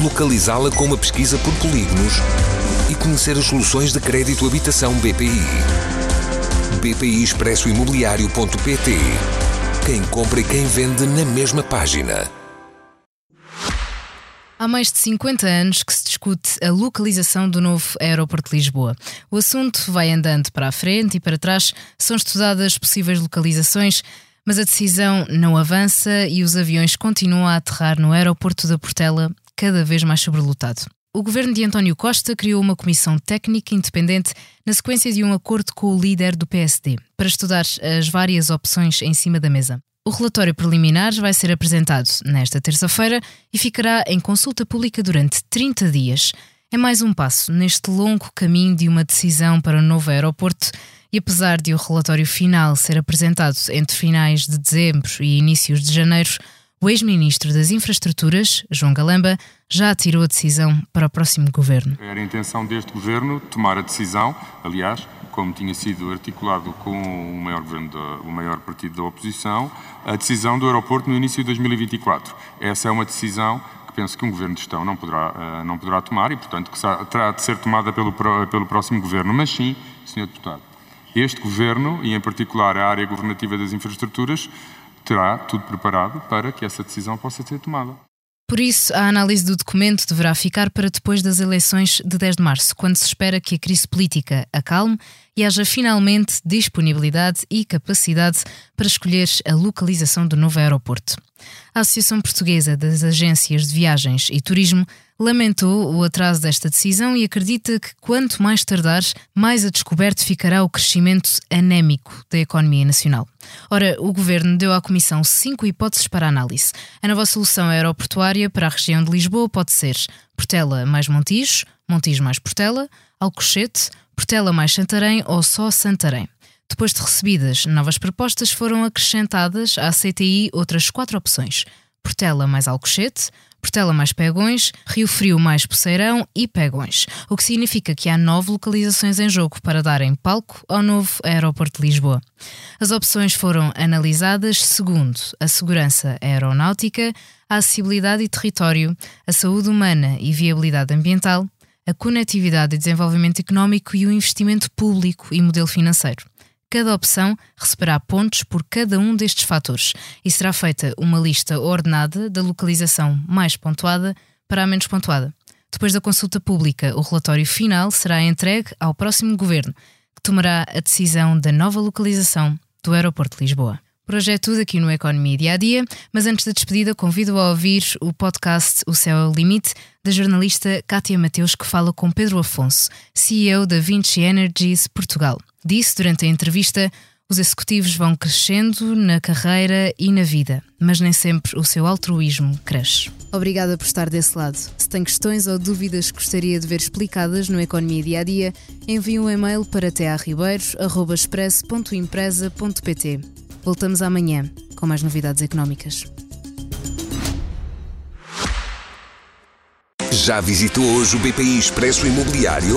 localizá-la com uma pesquisa por polígonos e conhecer as soluções de crédito habitação BPI. BPI Expresso Imobiliário.pt Quem compra e quem vende na mesma página. Há mais de 50 anos que se discute a localização do novo aeroporto de Lisboa. O assunto vai andando para a frente e para trás, são estudadas possíveis localizações, mas a decisão não avança e os aviões continuam a aterrar no aeroporto da Portela, cada vez mais sobrelotado. O governo de António Costa criou uma comissão técnica independente na sequência de um acordo com o líder do PSD para estudar as várias opções em cima da mesa. O relatório preliminar vai ser apresentado nesta terça-feira e ficará em consulta pública durante 30 dias. É mais um passo neste longo caminho de uma decisão para o novo aeroporto e apesar de o relatório final ser apresentado entre finais de dezembro e inícios de janeiro, o ex-ministro das Infraestruturas, João Galamba, já tirou a decisão para o próximo governo. Era a intenção deste governo tomar a decisão, aliás, como tinha sido articulado com o maior, da, o maior partido da oposição, a decisão do aeroporto no início de 2024. Essa é uma decisão que penso que um governo de gestão não poderá, uh, não poderá tomar e, portanto, que terá de ser tomada pelo, pelo próximo governo. Mas sim, Sr. Deputado, este governo, e em particular a área governativa das infraestruturas, terá tudo preparado para que essa decisão possa ser tomada. Por isso, a análise do documento deverá ficar para depois das eleições de 10 de março, quando se espera que a crise política acalme e haja finalmente disponibilidade e capacidade para escolher a localização do novo aeroporto. A Associação Portuguesa das Agências de Viagens e Turismo lamentou o atraso desta decisão e acredita que quanto mais tardar, mais a descoberto ficará o crescimento anémico da economia nacional. Ora, o governo deu à Comissão cinco hipóteses para análise. A nova solução aeroportuária para a região de Lisboa pode ser Portela mais Montijo, Montijo mais Portela, Alcochete, Portela mais Santarém ou só Santarém. Depois de recebidas novas propostas, foram acrescentadas à CTI outras quatro opções: Portela mais Alcochete, Portela mais Pegões, Rio Frio mais Poceirão e Pegões, o que significa que há nove localizações em jogo para darem palco ao novo aeroporto de Lisboa. As opções foram analisadas segundo a segurança aeronáutica, a acessibilidade e território, a saúde humana e viabilidade ambiental, a conectividade e desenvolvimento económico e o investimento público e modelo financeiro. Cada opção receberá pontos por cada um destes fatores e será feita uma lista ordenada da localização mais pontuada para a menos pontuada. Depois da consulta pública, o relatório final será entregue ao próximo governo, que tomará a decisão da nova localização do Aeroporto de Lisboa. Por é tudo aqui no Economia Dia a Dia, mas antes da despedida, convido a ouvir o podcast O Céu é o Limite, da jornalista Kátia Mateus, que fala com Pedro Afonso, CEO da Vinci Energies Portugal. Disse durante a entrevista: os executivos vão crescendo na carreira e na vida, mas nem sempre o seu altruísmo cresce. Obrigada por estar desse lado. Se tem questões ou dúvidas que gostaria de ver explicadas no Economia Dia a Dia, envie um e-mail para tearribeiros.express.empresa.pt. Voltamos amanhã com mais novidades económicas. Já visitou hoje o BPI Expresso Imobiliário?